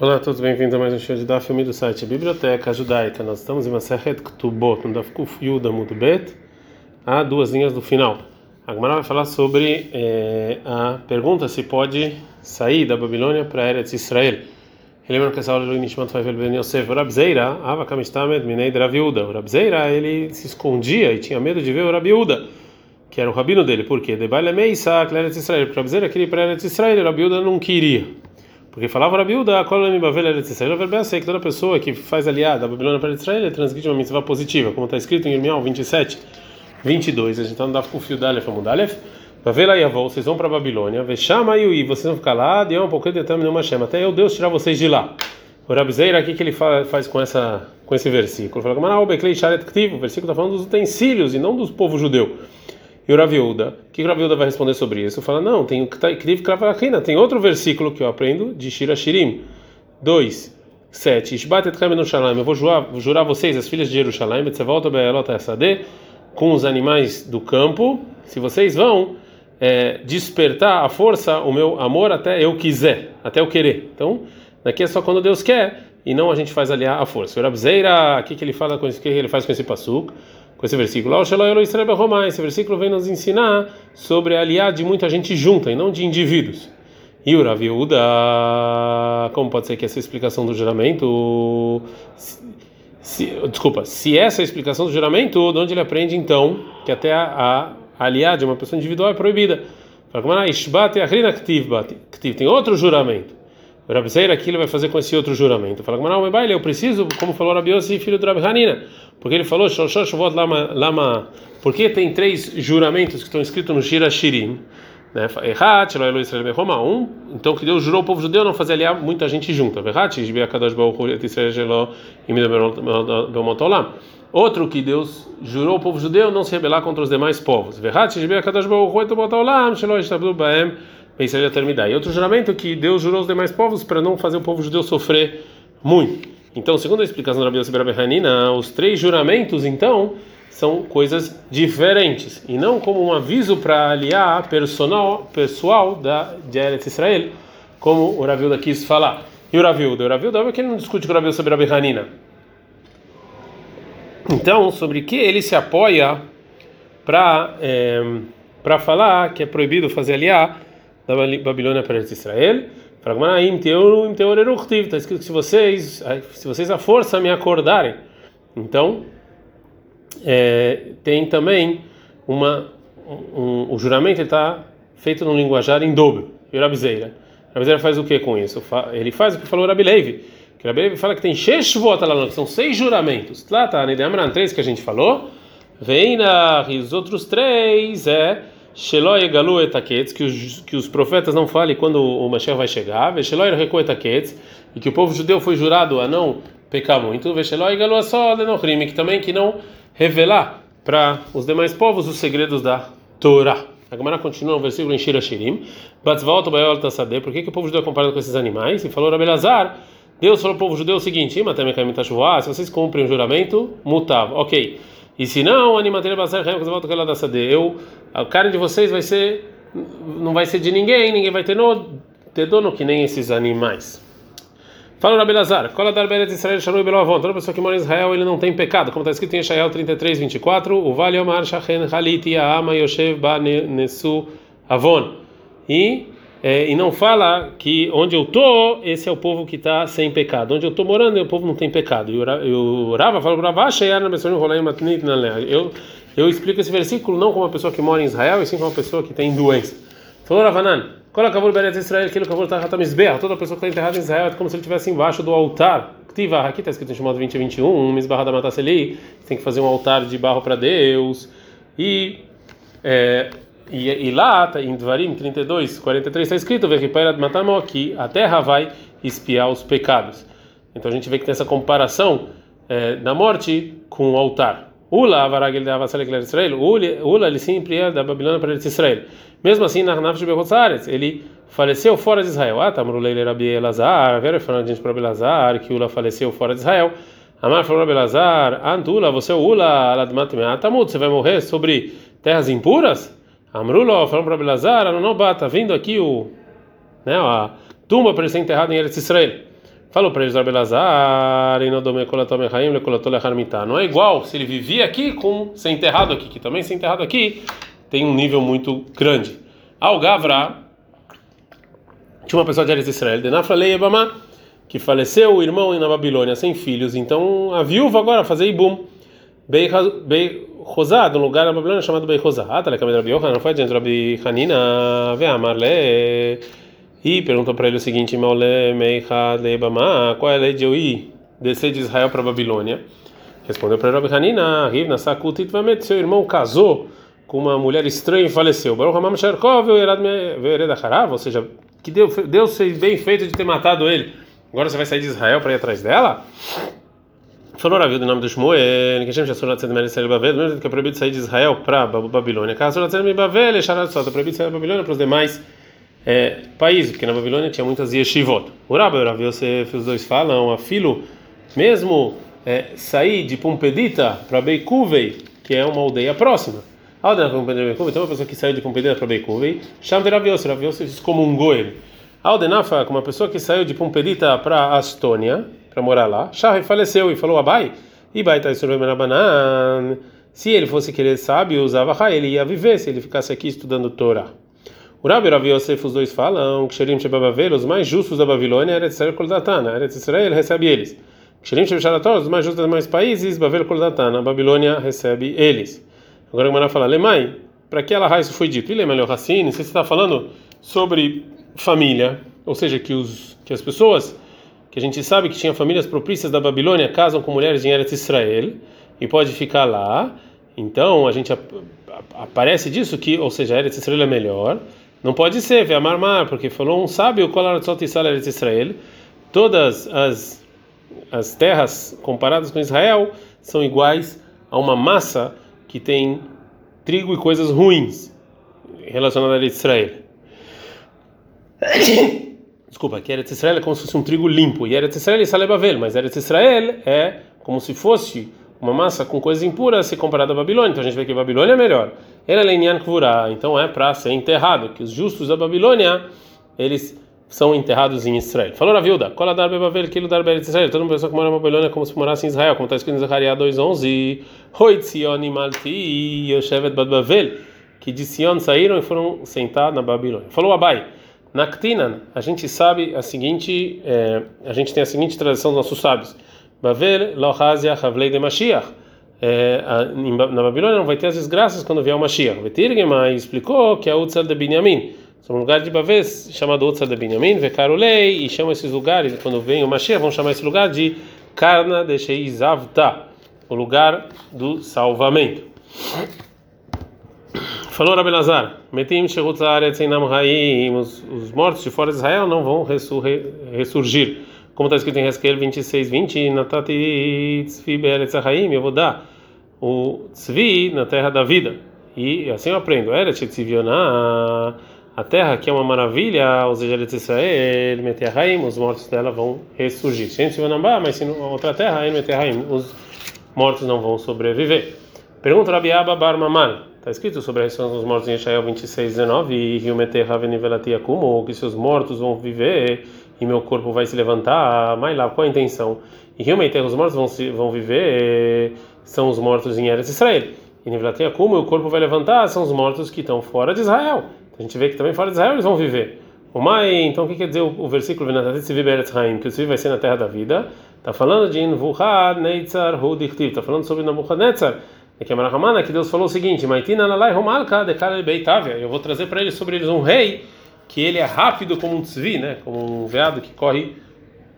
Olá a todos, bem-vindos a mais um show de Daf, do site Biblioteca Judaica. Nós estamos em Maseret Ktubot, no Daf Kuf Yuda Mudbet, há duas linhas do final. A Gemara vai falar sobre eh, a pergunta se pode sair da Babilônia para Eretz Israel. Lembram que essa aula do Nishmat vai ver Ben Yosef, o Rabzeira, Ava Kamistamed Minei Draviuda. O Rabzeira, ele se escondia e tinha medo de ver o Rabiuda, que era o rabino dele. Por quê? De Baile Meisa, Eretz Israel. O Rabzeira queria ir para Eretz Israel, o Rabiuda não queria. Porque falava sei que toda pessoa que faz aliada a Babilônia para Israel, transgride uma mitzvah positiva, como está escrito em Irmial 27, 22. A gente está no Daf Kufil Dalef Amudalef. Vavela Yavol, vocês vão para a Babilônia, Vexama e vocês vão ficar lá, pouco de tempo nenhuma chama, até eu Deus tirar vocês de lá. O Rabzeira, o que, ele faz com, essa, com esse versículo? Ele fala, o versículo está falando dos utensílios e não do povo judeu. E o Raviuda, que o Raviuda vai responder sobre isso? Fala, não, tem o que está escrito tem outro versículo que eu aprendo de Shira Shirim 2, 7. Ishbatet no Shalom, eu vou jurar, vou jurar vocês, as filhas de Jerusalém, você volta com os animais do campo, se vocês vão é, despertar a força, o meu amor até eu quiser, até eu querer. Então, daqui é só quando Deus quer e não a gente faz aliar a força. O Rabzeira, o que, que ele fala com isso, o que ele faz com esse passuco? Com esse versículo. Esse versículo vem nos ensinar sobre aliar de muita gente junta e não de indivíduos. E o Raviuda, como pode ser que essa explicação do juramento. Se, desculpa, se essa é a explicação do juramento, de onde ele aprende então que até a, a aliar de uma pessoa individual é proibida? Tem outro juramento. O Rabzeira aqui ele vai fazer com esse outro juramento. Fala, mas eu preciso, como falou Rabi Yossi, filho do Rabi Hanina, porque ele falou, lama, lama, porque tem três juramentos que estão escritos no Shira Shirim, né? Um, então que Deus jurou ao povo judeu não fazer aliar muita gente junta. Outro que Deus jurou ao povo judeu não se rebelar contra os demais povos. Pensaria terminar. E outro juramento que Deus jurou aos demais povos para não fazer o povo judeu sofrer muito. Então, segundo a explicação da Rabi Yossi Hanina, os três juramentos, então, são coisas diferentes e não como um aviso para aliar personal pessoal da de Eretz Israel, como o Ravilda quis falar. E o Ravilda, o Ravilda é que ele não discute com o Rabi sobre a Hanina. Então, sobre que ele se apoia para é, eh, para falar que é proibido fazer aliar da Babilônia para Israel. Está escrito que se vocês, se vocês a força me acordarem. Então, é, tem também uma. Um, o juramento está feito no linguajar em dobro. E o Rabizeira. Rabizeira faz o que com isso? Ele faz o que falou o Rabileive. O Rabileive fala que tem Sheshvot lá, que são seis juramentos. Lá está, Nidamran, três que a gente falou. Vem na, os outros três é Sheloi Galu etaketz, que os que os profetas não falem quando o Mashiach vai chegar, Reku etaketz, e que o povo judeu foi jurado a não pecar muito, Vesheloi Galu só crime, que também que não revelar para os demais povos os segredos da Torá. A Gemara continua no versículo em Shira Shirim, Batzvalto Bayol Tassadeh, por que, que o povo judeu é comparado com esses animais? E falou Rabelazar, Deus falou ao povo judeu o seguinte: se vocês cumprem o juramento, mutav, ok. E se não, eu a carne de vocês vai ser não vai ser de ninguém, ninguém vai ter, no, ter dono que nem esses animais. Fala Rabi Lazar, Kola dar Beret Israel Sharui Belovon, toda pessoa que mora em Israel ele não tem pecado, como está escrito em Israel 33, 24, o Vale Omar Shachen Halit Yaama Yoshev Ba Nesu Avon. E é, e não fala que onde eu tô, esse é o povo que está sem pecado. Onde eu estou morando, o povo não tem pecado. E o Rava fala para baixo, eu eu explico esse versículo não como uma pessoa que mora em Israel, e sim como uma pessoa que tem doença. Falou Ravanan, qual acabou Beret Israel, aquilo acabou de toda pessoa que está enterrada em Israel é como se ele estivesse embaixo do altar. Aqui está escrito em chamado 20 e 21, Misbarra da Matasseli, tem que fazer um altar de barro para Deus. E é, e, e lá, tá, em Dvarim 32, 43, está escrito: que a terra vai espiar os pecados. Então a gente vê que tem essa comparação é, da morte com o altar. Ula, Varagel da Israel, Ula, ele sempre é da Babilônia para Israel. Mesmo assim, na Nafsh Behotzares, ele faleceu fora de Israel. Ah, Tamrulei Rabi Elazar, Vera falando gente para Belazar, que Ula faleceu fora de Israel. Amar falou para Belazar, Antula, você é Ula, Aladmat Meatamut, você vai morrer sobre terras impuras? Amrulo, falou para Belazar, não bata, vindo aqui o, né, a tumba para ele ser enterrado em Eretz Israel. Falou para eles, Rabelazar, não é igual se ele vivia aqui com ser enterrado aqui, que também ser enterrado aqui tem um nível muito grande. Al Gavra, tinha uma pessoa de Eretz Israel, Denafra Ebama, que faleceu o irmão na Babilônia sem filhos, então a viúva agora fazer Ibum, Bei Rosá, de um lugar na Babilônia chamado Bei Rosá. Ah, tá Rabi Yohanan, não foi adiante, Rabi Hanina, Veamarle, e perguntou para ele o seguinte: Maule Meicha Lebama, qual é a lei de eu ir descer de Israel para a Babilônia? Respondeu para Rabi Hanina, Rivna Sakutit Vamet, seu irmão casou com uma mulher estranha e faleceu. Baruch Hamam Sherkov, Vered Acharav, ou seja, que Deus, Deus fez bem feito de ter matado ele. Agora você vai sair de Israel para ir atrás dela? Falou a vida do nome do Shmuel, que Hashem Shassur Latzed Mer Israel Bavel, mesmo que é proibido sair de Israel para Babilônia. Caso Latzed Mer Bavel, Sharat Sot, é proibido sair da Babilônia para os demais é, países, porque na Babilônia tinha muitas yeshivot. O Rabbi você os dois falam, a filo, mesmo é, sair de Pumpedita para Beikuvei, que é uma aldeia próxima. A aldeia para Beikuvei, então uma pessoa que saiu de Pumpedita para Beikuvei, chama de Raviose, Raviose excomungou ele. A Aldenafa, como uma pessoa que saiu de Pumpedita para Astônia, para morar lá, Shah faleceu e falou, Abai, Ibai tá banan. Se ele fosse querer sábio, usava ele ia viver se ele ficasse aqui estudando Torá. O Rabi Ravi Yosef, os dois falam que Sherim Shebabavel, os mais justos da Babilônia, Eretz Israel Koldatana, Eretz Israel recebe eles. Sherim Shebsharator, os mais justos dos demais países, Bavel Koldatana, a Babilônia recebe eles. Agora o Gemara fala, Lemai, para que ela isso foi dito? E Lemai Leohassini, se você está falando sobre família, ou seja, que, os, que as pessoas que a gente sabe que tinha famílias propícias da Babilônia casam com mulheres em Eretz Israel e pode ficar lá. Então a gente aparece disso que, ou seja, Eretz Israel é melhor. Não pode ser, Ve'amar Mar, porque falou um sábio, Eretz Israel. Todas as as terras comparadas com Israel são iguais a uma massa que tem trigo e coisas ruins relacionadas a Israel. Desculpa, que Eretz Israel é como se fosse um trigo limpo. E Eretz Israel é Salebavel, mas Eretz Israel é como se fosse uma massa com coisas impuras se comparada à Babilônia. Então a gente vê que a Babilônia é melhor. Ela é Kvura, então é para ser enterrado, que os justos da Babilônia, eles são enterrados em Israel. Falou a viúva, cola dar bebavel, quilo dar Eretz Israel. Toda uma pessoa que mora na Babilônia como se morasse em Israel, como está escrito em Zacariah 2.11. Hoitzion malti yoshevet bad Bavel, que de Sion saíram e foram sentados na Babilônia. Falou Abai. Naktinan, a gente sabe a seguinte, é, a gente tem a seguinte tradição dos nossos sábios. Bavel lohazia havlei de Mashiach. É, na Babilônia não vai ter as desgraças quando vier o Mashiach. Vetirgema explicou que é Utzal de Binyamin. São um lugar de Bavel chamado Utzal de Binyamin, Vekarulei, e chama esses lugares, quando vem o Mashiach, vão chamar esse lugar de Karna de Sheizavta, o lugar do salvamento. Falou Rabelazar, metim os, os mortos de fora de Israel não vão ressurgir. Como está escrito em Hezkel 26, 20, Natati tzvi be'eretz eu vou dar o tzvi na terra da vida. E assim eu aprendo. Eretz tzivioná, a terra que é uma maravilha, os Eretz Israel, meterraim, os mortos dela vão ressurgir. Mas se outra terra, os mortos não vão sobreviver. Pergunta Rabiaba Bar Mamar. Está escrito sobre a ressurreição dos mortos em Israel 26, 19, e como que seus mortos vão viver e meu corpo vai se levantar. Mas lá, qual a intenção? E Rio os mortos vão, se, vão viver, são os mortos em Eretz Israel. E Nivelatia como o corpo vai levantar, são os mortos que estão fora de Israel. A gente vê que também fora de Israel eles vão viver. O Mai, então o que quer dizer o, o versículo que o Tzvi vai ser na terra da vida? Está falando de Invuhad Neitzar Hudichtiv, está falando sobre Nabucodonosor é que Deus falou o seguinte. Eu vou trazer para eles sobre eles um rei que ele é rápido como um tzvi, né? Como um veado que corre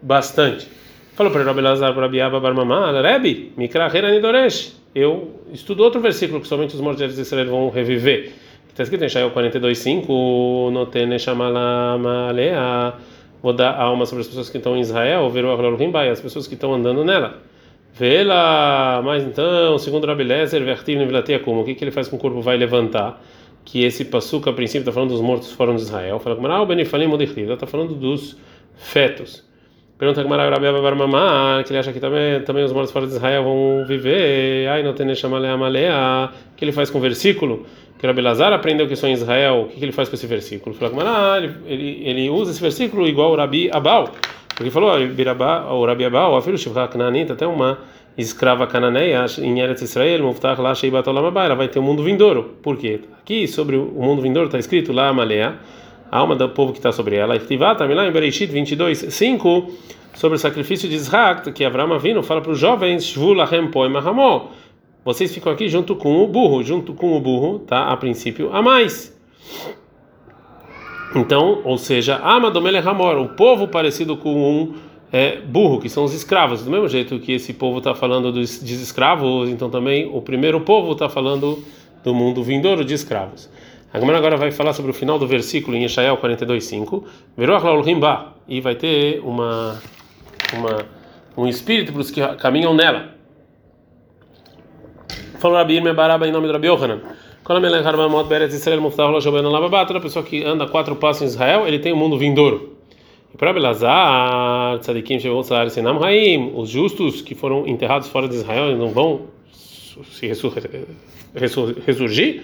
bastante. Falou para Rabi Lazar para Biaba Barmamá, Rebi, Mikra Heranidoresh. Eu estudo outro versículo que somente os mortos de Israel vão reviver. Está escrito em Shael 42:5, Notene Shamalamaleah. Vou dar alma sobre as pessoas que estão em Israel, ver o as pessoas que estão andando nela. Vela, mas então, segundo Rabi Lezer, vertiv nevilatia como? O que, que ele faz com o corpo vai levantar? Que esse passuca, a princípio, está falando dos mortos fora de Israel. Fala com o Benifalim Modechtiv, está falando dos fetos. Pergunta que Marav Rabi Abar que ele acha que também, também os mortos fora de Israel vão viver. Ai, não tem chamalea malea. O que ele faz com o versículo? Que Rabi Lazar aprendeu que só em Israel. O que, que ele faz com esse versículo? Fala com ele, ele, ele usa esse versículo igual o Rabi Abal Porque falou, o Rabi Abba, o filho Shivra Cananita, até uma escrava cananeia em Eretz Israel, Muftach lá Sheibat ela vai ter o um mundo vindouro. Por quê? Aqui sobre o mundo vindouro está escrito lá Amalea, a alma do povo que está sobre ela. Estivat, lá em Bereshit 22, 5, sobre o sacrifício de Isaac, que Abraão Avino fala para os jovens, Shvu Lachem Poem Ahamó. Vocês ficam aqui junto com o burro, junto com o burro, tá? A princípio, a mais. Então, ou seja, Amadomele Hamor, o povo parecido com um é, burro, que são os escravos. Do mesmo jeito que esse povo está falando dos, dos escravos, então também o primeiro povo está falando do mundo vindouro de escravos. A Gemara agora vai falar sobre o final do versículo em Yeshayahu 42:5, Rimba, e vai ter uma, uma um espírito para os que caminham nela. Falou Rabi Irme Baraba em nome de Rabi Yohanan. Toda pessoa que anda quatro passos em Israel, ele tem o um mundo vindouro. E para Belazar, Tzadikim, Shevot, Senam, Haim, os justos que foram enterrados fora de Israel, eles não vão se ressurgir?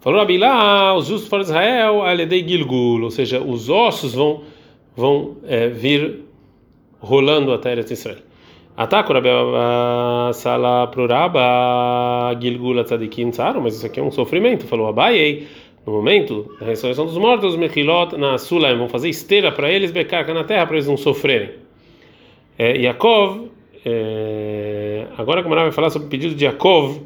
Falou Rabilá, os justos fora de Israel, Aledei Gilgul, ou seja, os ossos vão, vão é, vir rolando até Israel. Ataco Sala Pruraba Gilgula Tzadikim Tsaru, mas isso aqui é um sofrimento. Falou Abayei, no momento da ressurreição dos mortos, os Mechilot na Sulaim vão fazer esteira para eles, becarca na terra para eles não sofrerem. É, Yaakov, é, agora como vai falar sobre o pedido de Yaakov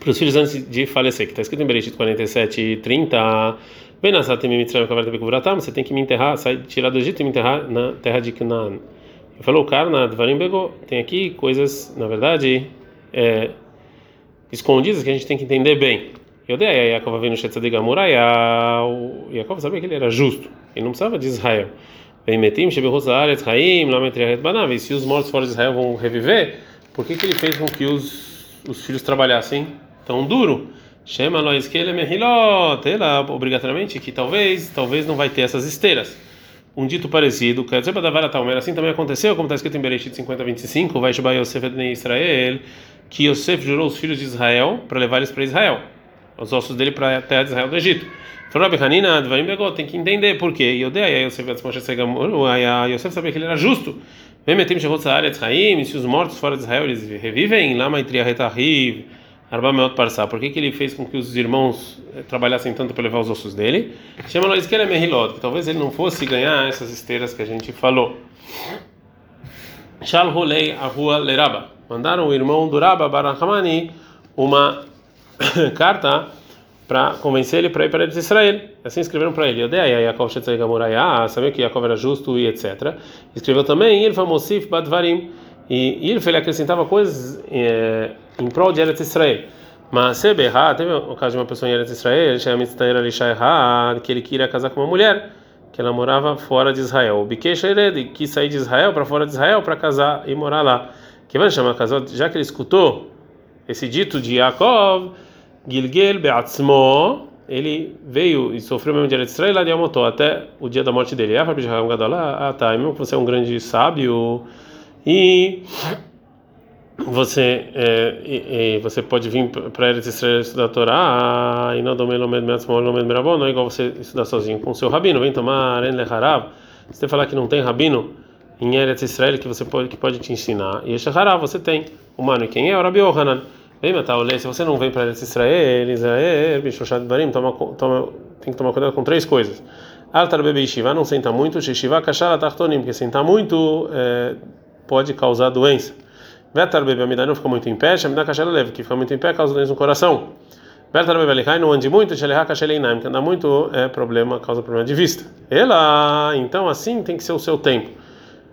para os filhos antes de falecer, que está escrito em Bereshit 47 e 30. Você tem que me enterrar, sair, tirar do Egito e me enterrar na terra de Canaan. Falou, cara, Dvarim Begô, tem aqui coisas, na verdade, é, escondidas que a gente tem que entender bem. Eu dei a Yaakov vendo Shetzadig Amurai, o Yaakov sabia que ele era justo, ele não precisava de Israel. Vem metim, Shebehosaaretz, Haim, Lametriaret Banav, e se os mortos fora de Israel vão reviver, por que, que ele fez com que os, os filhos trabalhassem tão duro? Shema Lois Kele Mehilot, ela obrigatoriamente que talvez, talvez não vai ter essas esteiras um dito parecido, dizer, assim também aconteceu, como está escrito em Bereshit 50, 25, vai Sheba Yosef Ednei Israel, que Yosef jurou os filhos de Israel para levar eles para Israel, os ossos dele para a terra de Israel do Egito. Tem que entender por quê. E eu dei a Yosef sabia que ele era justo. Vem metem Shevot Saaretz Haim, se os mortos fora de Israel eles revivem, lá Maitria Retahiv, Arbameot Parsá, por que, que ele fez com que os irmãos eh, trabalhassem tanto para levar os ossos dele? Chama nós que ele é talvez ele não fosse ganhar essas esteiras que a gente falou. Shal Rolei a rua Leraba. Mandaram o irmão do Raba Barahamani uma carta para convencer ele para ir para Israel. Assim escreveram para ele: Odeia Yaakov Shetzai Gamuraya, sabia que Yaakov era justo e etc. Escreveu também Ilfa Mosif Badvarim. E Ilfa ele acrescentava coisas. Eh, em prol de Eretz Israel. Mas se berrar, teve o caso de uma pessoa em Eretz Israel, que ele queria casar com uma mulher que ela morava fora de Israel. O Bikesh Ered quis sair de Israel para fora de Israel para casar e morar lá. Que vai chamar casal, já que ele escutou esse dito de Yaakov, Gilgel Beatzmo, ele veio e sofreu mesmo de Eretz Israel lá de Amotó até o dia da morte dele. Ah, tá, mesmo que você é um grande sábio e você é, e, e você pode vir para Eretz Israel estudar a Torá e não domei lomed meatzmol lomed merabon não é igual você estudar sozinho com o seu rabino. Vem tomar en leharav se você falar que não tem rabino em Eretz Israel que você pode que pode te ensinar e este harav você tem humano. E quem é o Rabi Yohanan? Vem matar o se você não vem para Eretz Israel Israel bishoshat barim toma, toma tem que tomar cuidado com três coisas. Altar bebe yeshiva não senta muito. Yeshiva kashara tachtonim porque sentar muito é, pode causar doença Vetar bebe amidai não fica muito em pé, Shemidá kashela leve, que fica muito em pé, causa doença no coração. Vetar bebe alihai não ande muito, Sheleha kasheleinaim, que anda muito é problema, causa problema de vista. Ela, então assim tem que ser o seu tempo.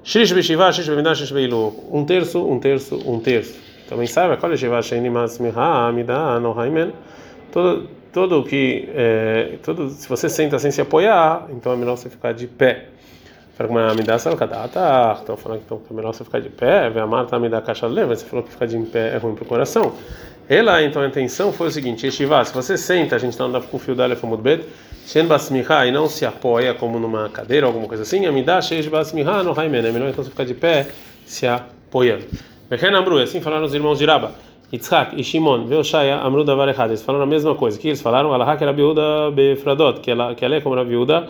Shrish beshivá, shrish bemidá, shrish beilu. Um terço, um terço, um terço. Também sabe, é shivá, sheinimas miha, amidá, no haimen. Todo, todo que, é, todo, se você senta sem se apoiar, então é melhor você ficar de pé. Estão falando que então, é melhor você ficar de pé. Vê a Marta me dá caixa leva. Você falou que ficar de pé é ruim para o coração. Ela, então, a intenção foi o seguinte: Estivá, se você senta, a gente está andando com o fio da Alef Amudbet, Shen e não se apoia como numa cadeira ou alguma coisa assim, Amidá, Basmiha, no Raimen. É melhor então você ficar de pé se apoiando. Bechen Amru, assim falaram os irmãos de Raba. Yitzhak e Shimon, Veoshaya, Amru Davar Errad. Eles falaram a mesma coisa. Que eles falaram, Alahak era Biuda Befradot, que ela é como era Biuda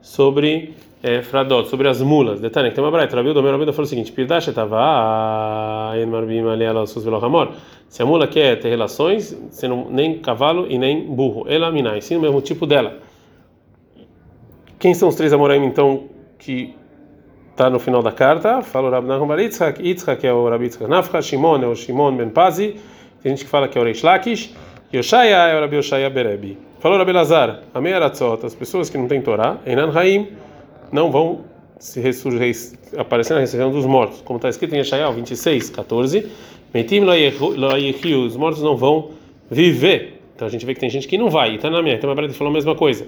sobre é, Fradot, sobre as mulas. Detalhe, tem uma braita. Rabi Domer Rabi falou o seguinte: Pirdash etava en marbim aliela sus velohamor. Se a mula quer ter relações, sendo nem cavalo e nem burro, ela minai, sim o mesmo tipo dela. Quem são os três amoraim então que está no final da carta? Fala o Rabi Nahum Bar Yitzhak, é o Rabi Yitzhak Nafcha, Shimon é o Shimon Ben Pazi, tem gente que fala que é o Reish Lakish, Yoshaya é o Rabi Yoshaya Berebi. Falou Rabi Lazar, a meia as pessoas que não têm Torá, Einan Haim, não vão se ressurgir, aparecer na ressurreição dos mortos, como está escrito em Yeshayah 26, 14. Metim lo os mortos não vão viver. Então a gente vê que tem gente que não vai. E tá na minha, então a falou a mesma coisa.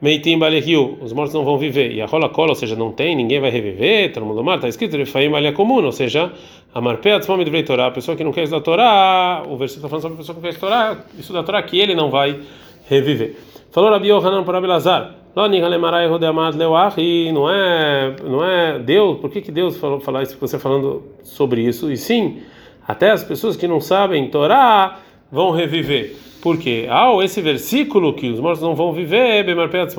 Meitim balehiu, os mortos não vão viver. E a rola cola, ou seja, não tem, ninguém vai reviver, todo mundo mal, está escrito Refaim balia comum, ou seja, a marpé atzmam de Torá, a pessoa que não quer estudar Torá, o versículo está falando sobre a pessoa que não quer estudar, estudar Torá, que ele não vai reviver. Falou Rabi Yohanan para Abelazar, não é, não é Deus, por que, que Deus falou falar isso, você falando sobre isso? E sim, até as pessoas que não sabem Torá vão reviver. Por quê? Ah, esse versículo que os mortos não vão viver, está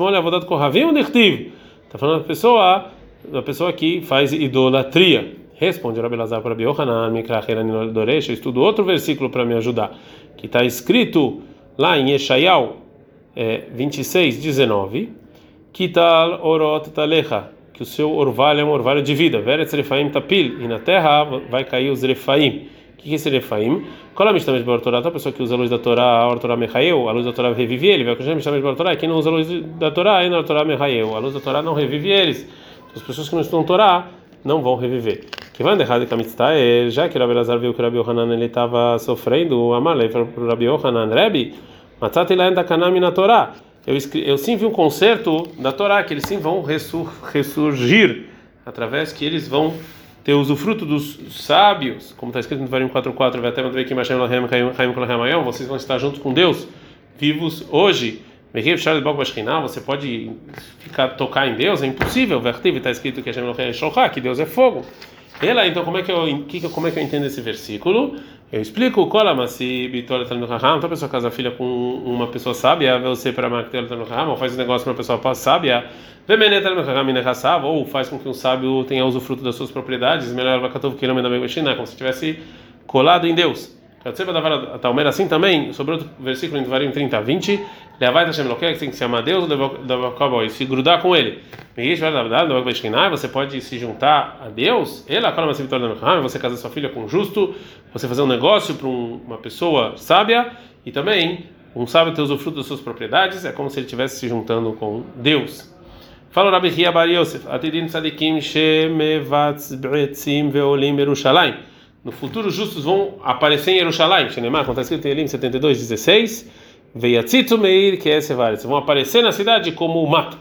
falando da pessoa, da pessoa que faz idolatria. Responde Rabi Lazar para Biohanan, eu estudo outro versículo para me ajudar, que está escrito lá em Yeshayal é, 26, 19 Kital orot talecha, que o seu orvalho é um orvalho de vida. Veretz refaim tapil, e na terra vai cair os refaim. O que é esse refaim? Qual é a mistura de Torá? A pessoa que usa a luz da Torá, a Torá mechaeu, a luz da Torá revive ele. Vai a mistura de Torá, quem não usa a luz da Torá, aí na Torá a luz da Torá não revive eles. As pessoas que não estudam Torá não vão reviver. Que vai errado com a já que Rabi Lazar viu que Rabi Yohanan ele estava sofrendo, o Amalei falou para o Rabi Yohanan, Rebi, matzati laen da kanami na Torá eu, eu sim vi um concerto da Torá, que eles sim vão ressur, ressurgir, através que eles vão ter usufruto dos sábios, como está escrito no Varim 4.4, vocês vão estar juntos com Deus, vivos hoje. Você pode ficar tocar em Deus, é impossível. Está escrito que que Deus é fogo. Ela, então, como é que eu, como é que eu entendo esse versículo? Eu explico, Kolamasi Bitola Talmud Raham, então a pessoa casa a filha com uma pessoa sábia, você para Maktel Talmud Raham, ou faz um negócio para uma pessoa sábia, Vemenet Talmud Raham ou faz com que um sábio tenha usufruto das suas propriedades, melhor Vakatov Kilomena Begashina, como se tivesse colado em Deus. Talmer assim também, sobre outro versículo em Devarim 30, 20, Leavai Hashem Lokek, tem que se amar Deus e se grudar com ele. Você pode se juntar a Deus, ela você casar sua filha com um justo, você fazer um negócio para uma pessoa sábia e também um sábio ter usufruto das suas propriedades, é como se ele estivesse se juntando com Deus. Fala Rabi Hia Bar Yosef, Atidin Tzadikim Shemevatz Be'etzim Ve'olim Yerushalayim. No futuro, os justos vão aparecer em Jerusalém. Shenemar, como está escrito em Elim 72, 16. Veiatzitzu Meir, que é Sevaretz. Vão aparecer na cidade como o mato.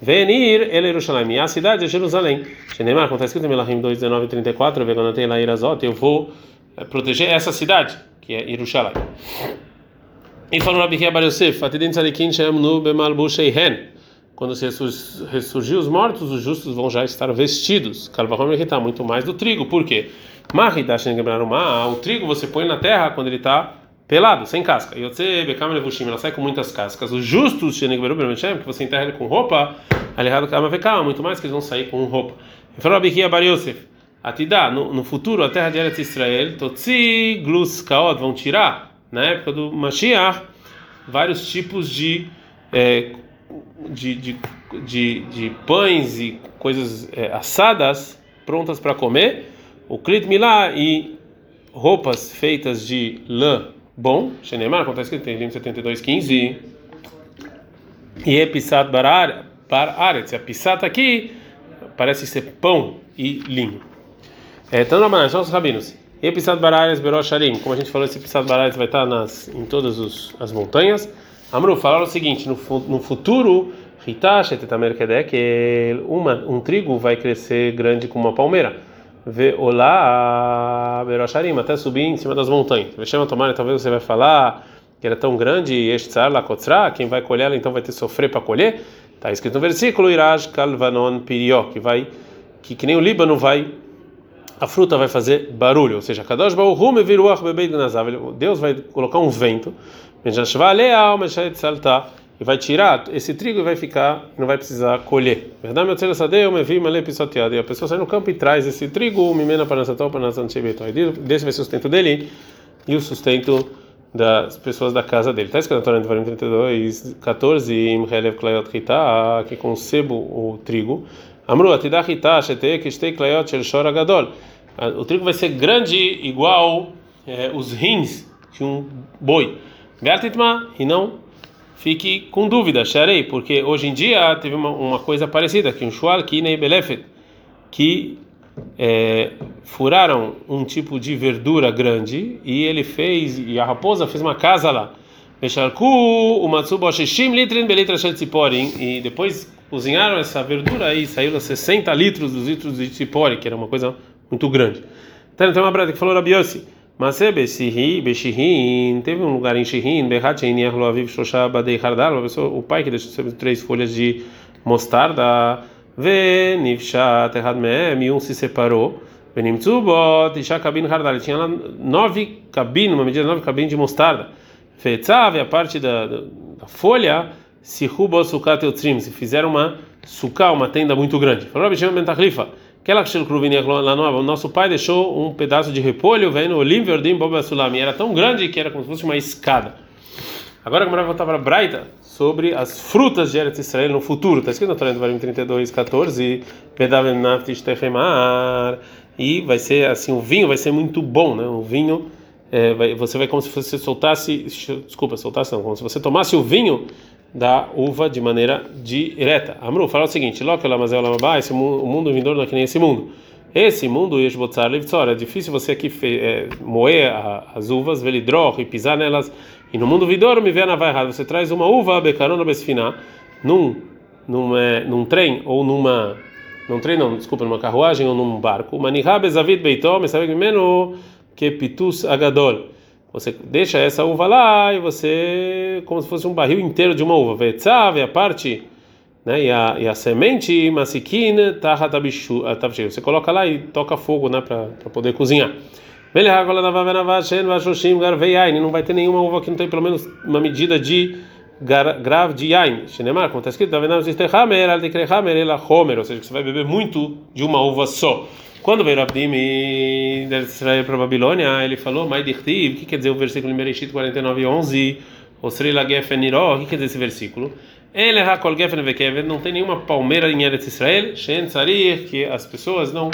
Venir ele Jerusalém. E a cidade é Jerusalém. Shenemar, como está escrito em Melahim 2, 19 34. Vegonatei lá Irazot. Eu vou eh, proteger essa cidade, que é Jerusalém. E falou Rabi Kia Bar Yosef, Atidin Tzadikin Shem Nu Bemal Busheihen. Quando se ressurgir os mortos, os justos vão já estar vestidos. Calvahom está muito mais do trigo. Por quê? O trigo você põe na terra quando ele está pelado, sem casca. E você, ela sai com muitas cascas. Os justos, que você enterra ele com roupa, muito mais que eles vão sair com roupa. No, futuro, a terra de Eretz Israel, Totzi, Glus, Kaot, vão tirar, na época do Mashiach, vários tipos de, é, de, de, de, de, pães e coisas é, assadas prontas para comer o Klit Milá e roupas feitas de lã bom, Shenemar, como está escrito em Lim 72, 15, e é Pisat Bar Aretz, a Pisat aqui parece ser pão e linho. É, então, não, são os rabinos. E Pisat Bar Aretz Berosharim, como a gente falou, esse Pisat Bar vai estar nas, em todas os, as montanhas. Amru, falaram o seguinte, no, no futuro, Hitash, que uma, um trigo vai crescer grande como uma palmeira ver olá Berosharim, até subir em cima das montanhas. Vexema tomar, talvez você vai falar que era tão grande, Eshtzar Lakotzra, quem vai colher então vai ter que sofrer para colher. Está escrito no versículo Iraj Kalvanon Pirió, que vai que, que nem o Líbano vai a fruta vai fazer barulho, ou seja, Kadosh Baruch Deus vai colocar um vento, e vai tirar esse trigo e vai ficar, não vai precisar colher. Verdade, meu tzelho sadeu, me vi, malê pisoteado. E a pessoa sai no campo e traz esse trigo, mimena para nessa para nessa Aí desse vai ser o sustento dele e o sustento das pessoas da casa dele. Está escrito na Torá 32, 14, im relev klayot chita, que concebo o trigo. Amru, atidah chita, shete, kishtei klayot shel shor agadol. O trigo vai ser grande igual é, os rins de um boi. E não fique com dúvida, Sharei, porque hoje em dia teve uma, uma coisa parecida, que um shual kinei belefet, que é, furaram um tipo de verdura grande e ele fez, e a raposa fez uma casa lá. E depois cozinharam essa verdura e saiu 60 litros dos litros de tzipori, que era uma coisa muito grande. Então tem uma brada que falou Rabiossi. Mas teve um lugar em Shihin, o pai que deixou três folhas de mostarda, Venivshat Errad Meem, e um se separou. Venimtzubot, Isha Kabin Hardal, tinha lá nove cabines, uma medida de nove cabines de mostarda. Fetzav, a parte da, da, folha, se rubou sukat eutrim, se fizeram uma suká, uma tenda muito grande. Falou Rabi Shimon ben nosso pai deixou um pedaço de repolho, vendo Olim Verdim Boba Sulami, era tão grande que era como se fosse uma escada. Agora que voltar para Braita sobre as frutas de Eretz Israel no futuro. Está escrito no Torá do 32, 14, e vai ser assim, o vinho vai ser muito bom, né? O vinho é, vai, você vai como se você soltasse, desculpa, soltasse não, como se você tomasse o vinho da uva de maneira direta. Amru, fala o seguinte: esse mundo, o mundo vindouro não é que nem esse mundo. Esse mundo, é difícil você aqui é, moer as uvas, velidró e pisar nelas. E no mundo vindouro, me vê na vai. Você traz uma uva, becarona, besfina, num, num, é, num trem ou numa. Num trem, não, desculpa, numa carruagem ou num barco. Manihá bezavid beitó, mesaveg meno, que pitus agadol. Você deixa essa uva lá e você, como se fosse um barril inteiro de uma uva. Vetzav, a parte né? E a, e a semente masikin Você coloca lá e toca fogo, né? Para poder cozinhar. Não vai ter nenhuma uva que não tem pelo menos uma medida de grave de yain. Shinemar, como está escrito, ou seja, que você vai beber muito de uma uva só. Quando veio Abdim de Israel para a Babilônia, ele falou, Mai Dirtiv, o que quer dizer o versículo em Bereshit 49, 11? Osrei Lagefen Niró, o que quer dizer esse versículo? Ele hakol gefen vekeven, não tem nenhuma palmeira em Eretz Israel, shen tzarir, que as pessoas não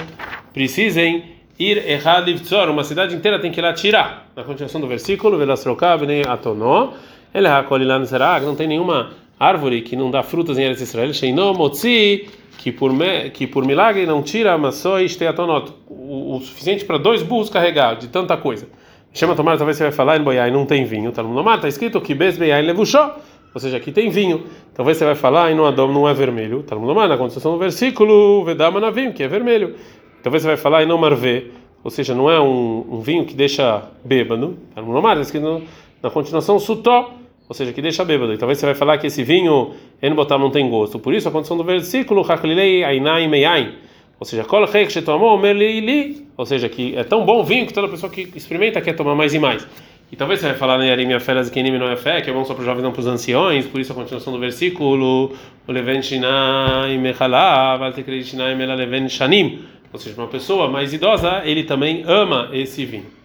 precisem ir errado uma cidade inteira tem que ir lá tirar. Na continuação do versículo, velasrokav nem atonó, ele hakol ilan zerak, não tem nenhuma árvore que não dá frutas em Eretz Israel, sheino motzi, que por me, que por milagre não tira, mas só atonot, o suficiente para dois burros carregar de tanta coisa. Chama tomar, talvez você vai falar em boiai, não tem vinho, tá no nomar, tá escrito que bes beiai levushó ou seja, aqui tem vinho. Talvez você vai falar, e no Adão não é vermelho. Está no na construção do versículo, Vedama Navim, que é vermelho. Talvez você vai falar, e não Marvê, ou seja, não é um, um vinho que deixa bêbado. Está no Nomar, está escrito na continuação Sutó, ou seja, que deixa bêbado. E talvez você vai falar que esse vinho, Enbotam, não tem gosto. Por isso, a condição do versículo, Haklilei Ainai Meiain. Ou seja, Kol Reik Shetomou Merli Ou seja, que é tão bom o vinho que toda pessoa que experimenta quer tomar mais e mais. E talvez você vai falar em Arim Feras que não é fé, que é bom só para os jovens, não para os anciões, por isso a continuação do versículo, Leven Shinai Mechalá, Valtekri Shinai Mela Leven Shanim, ou seja, uma pessoa mais idosa, ele também ama esse vinho.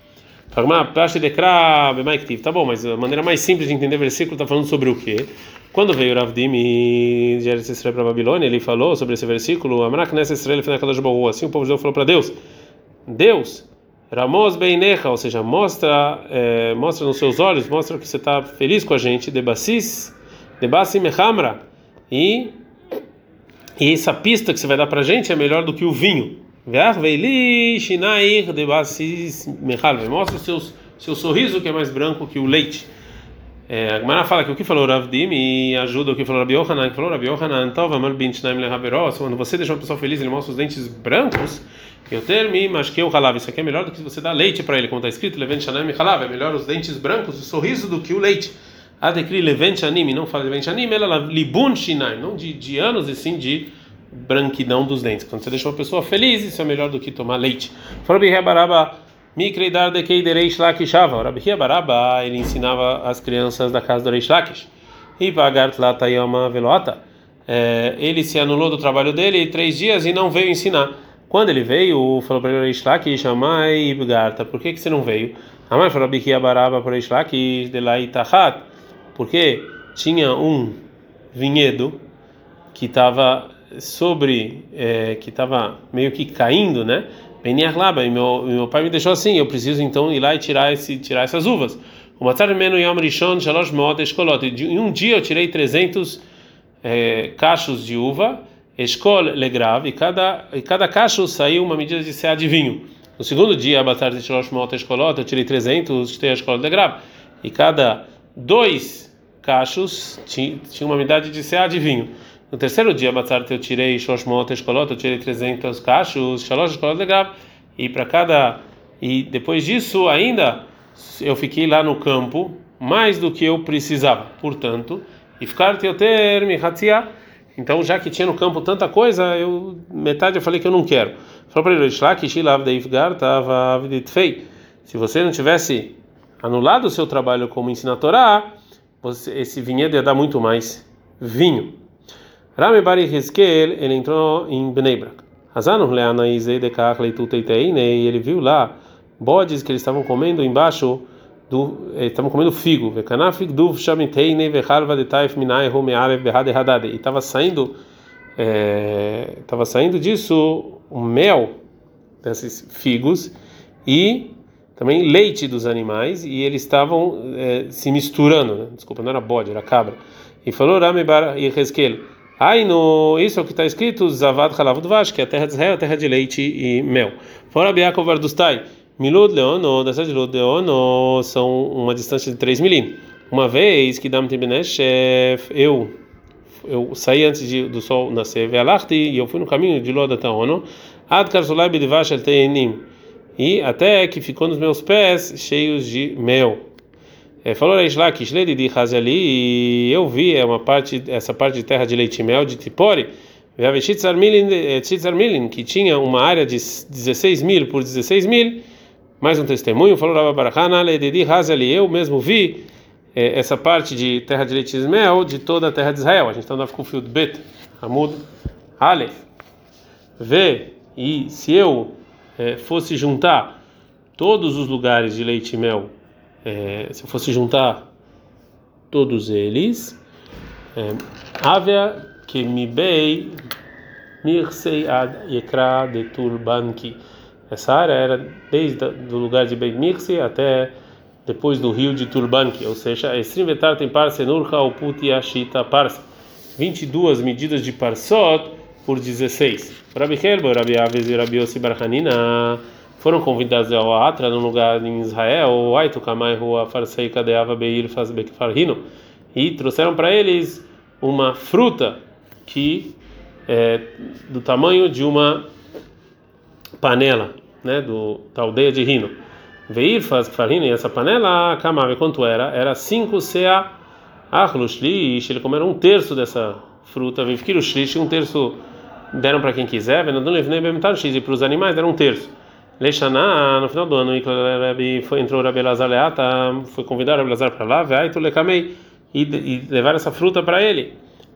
Tá bom, mas a maneira mais simples de entender o versículo está falando sobre o quê? Quando veio Rav Dimi de Eretz para a Babilônia, ele falou sobre esse versículo, Amrak Nessa Israel, assim o povo de Deus falou para Deus, Deus Ramos Beinecha, ou seja, mostra, é, mostra nos seus olhos, mostra que você está feliz com a gente, Debassis, Debassim Mechamra, e, e essa pista que você vai dar para a gente é melhor do que o vinho. Mostra o seus, seu sorriso que é mais branco que o leite. É, a Gemara fala que o que falou Rav Dim ajuda o que falou Rabi Yohanan, que falou Rabi Yohanan, quando você deixa uma pessoa feliz, ele mostra os dentes brancos, eu termino, mas que o halav, isso aqui é melhor do que você dar leite para ele, como está escrito, Levent Shanim Halav, é melhor os dentes brancos, o sorriso do que o leite. Adekri Levent Shanim, não fala Levent Shanim, ela Libun Shinai, não de, de anos e sim de branquidão dos dentes. Quando você deixa uma pessoa feliz, isso é melhor do que tomar leite. Ele ensinava as crianças da casa do Reish Lakish. e pagar tlatayama velota. Ele se anulou do trabalho dele três dias e não veio ensinar. Quando ele veio, falou para ele Ishlaki, chamai Ibgarta, por que que você não veio? Amar falou Baraba para lá Itahat, porque tinha um vinhedo que estava sobre, é, que estava meio que caindo, né? Beniar Laba, e meu, meu pai me deixou assim, eu preciso então ir lá e tirar, esse, tirar essas uvas. O Matzar Menu Yom Shalosh Moot Eskolot. Em um dia eu tirei 300 é, cachos de uva, Escol Legrav, e cada, e cada cacho saiu uma medida de CA de vinho. No segundo dia, a Batar de Shalosh Moot Eskolot, eu tirei 300 de Escol Legrav, e cada dois cachos tinha, tinha uma medida de CA de vinho. No terceiro dia, Batzart, eu tirei Shoshmot Eskolot, eu tirei 300 cachos, Shalosh Eskolot legal, e para cada. E depois disso, ainda, eu fiquei lá no campo mais do que eu precisava. Portanto, e ficar teoter mihatzia. Então, já que tinha no campo tanta coisa, eu metade eu falei que eu não quero. Falou para ele, Shlak, Shilav Deifgar, estava fei. Se você não tivesse anulado o seu trabalho como ensina a esse vinhedo ia dar muito mais vinho. Rame Bari Hezkel, ele entrou em Bnei Brak. Hazanu Leanaizei de Kach Leituteiteine, e ele viu lá bodes que eles estavam comendo embaixo do estavam comendo figo. Vekanafik duv shamiteine vechalva de taif minai homealev behade hadade. E estava saindo estava é, saindo disso o mel desses figos e também leite dos animais e eles estavam é, se misturando, né? desculpa, não era bode, era cabra. E falou Rame Bar Yehezkel, Aí no isso é o que está escrito Zavad Halav Dvash, que é a terra de Israel, a terra de leite e mel. Fora Biakov Ardustai, Milud Leono, da cidade de Milud Leono, são uma distância de 3 milim. Uma vez que Dam Tibeneshef, eu eu saí antes de, do sol nascer, Ve'alachti, e eu fui no caminho de Lod até Ono, Ad Karsulai Bidvash El Teinim, e até que ficou nos meus pés cheios de mel. É, falou Reish Lakish, Ledi de Hazeli, e eu vi é uma parte, essa parte de terra de leite e mel de Tipori, Milin, que tinha uma área de 16 mil por 16 mil, mais um testemunho, falou Rabba Barakana, Ledi de Hazeli, eu mesmo vi é, essa parte de terra de leite e mel de toda a terra de Israel. A gente está no Afkufield Bet, Hamud, Aleph. Vê, e se eu é, fosse juntar todos os lugares de leite e mel é, se eu fosse juntar todos eles, é, Avia que mi bei mirsei ad yekra de turbanki. Essa área era desde o lugar de Beit Mirse até depois do rio de Turbanki, ou seja, Esrim tem parse Nurha Ashita parse. 22 medidas de parsot por 16. Rabi Herbo, Rabi Aves e Rabi Barhanina foram convidados ao Atra, num lugar em Israel, Aitu Kamai Rua Farsei Kadeava Beir Farhino, e trouxeram para eles uma fruta que é do tamanho de uma panela, né, do, da aldeia de Rino. Veir Farhino, e essa panela, Kamave, quanto era? Era 5 CA Achlushlish, ele comeram um terço dessa fruta, Vivkirushlish, um terço deram para quem quiser, e para os animais deram um terço. Leishaná, no final do ano, foi, entrou o Rabi Lazar Leata, foi convidar o Rabi Lazar para lá, vai tu lecamei, e, e levar essa fruta para ele.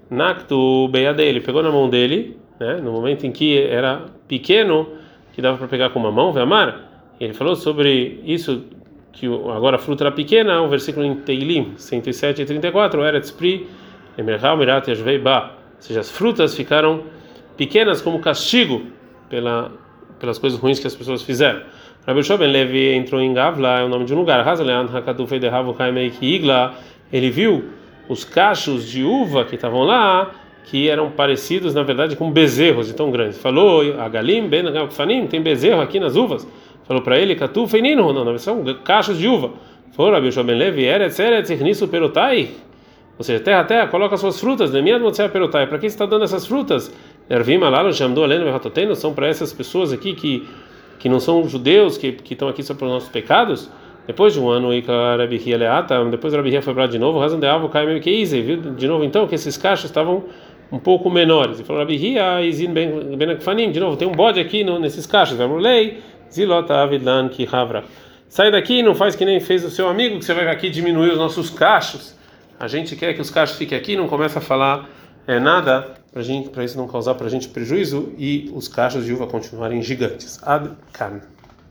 Naktu beia dele, pegou na mão dele, né, no momento em que era pequeno, que dava para pegar com uma mão, amar. Ele falou sobre isso, que agora a fruta era pequena, o versículo em Teilim 107 e 34, era Tzpri, Emerhal, Mirat, Ba. Ou seja, as frutas ficaram pequenas como castigo pela pelas coisas ruins que as pessoas fizeram. Rabbi Shoben Levi entrou em Gavla, é o nome de um lugar. Ele viu os cachos de uva que estavam lá, que eram parecidos, na verdade, com bezerros tão grandes. Falou, a Galim, Ben tem bezerro aqui nas uvas. Falou para ele, Katu Feinino, não, não, são cachos de uva. Falou, Rabbi Shoben Levi, Eretz Eretz Irnisu Perotai. Ou seja, terra, terra, coloca suas frutas. Perotai. Para quem está dando essas frutas? Ervim Alalo Jamdu Aleno Verhatoteno são para essas pessoas aqui que que não são judeus, que, que estão aqui só pelos nossos pecados. Depois de um ano, Rabi Leata, depois Rabi foi para de novo, razão de Avo Kaimem Keize, viu de novo então que esses cachos estavam um pouco menores. E falou Rabi Izin Ben Akfanim, de novo, tem um bode aqui no, nesses cachos. Lei, Zilota Avidlan Kihavra. Sai daqui, não faz que nem fez o seu amigo, que você vai aqui diminuir os nossos cachos. a gente quer que os cachos fiquem aqui, não começa a falar é, nada para isso não causar para gente prejuízo e os cachos de uva continuarem gigantes. Ad can.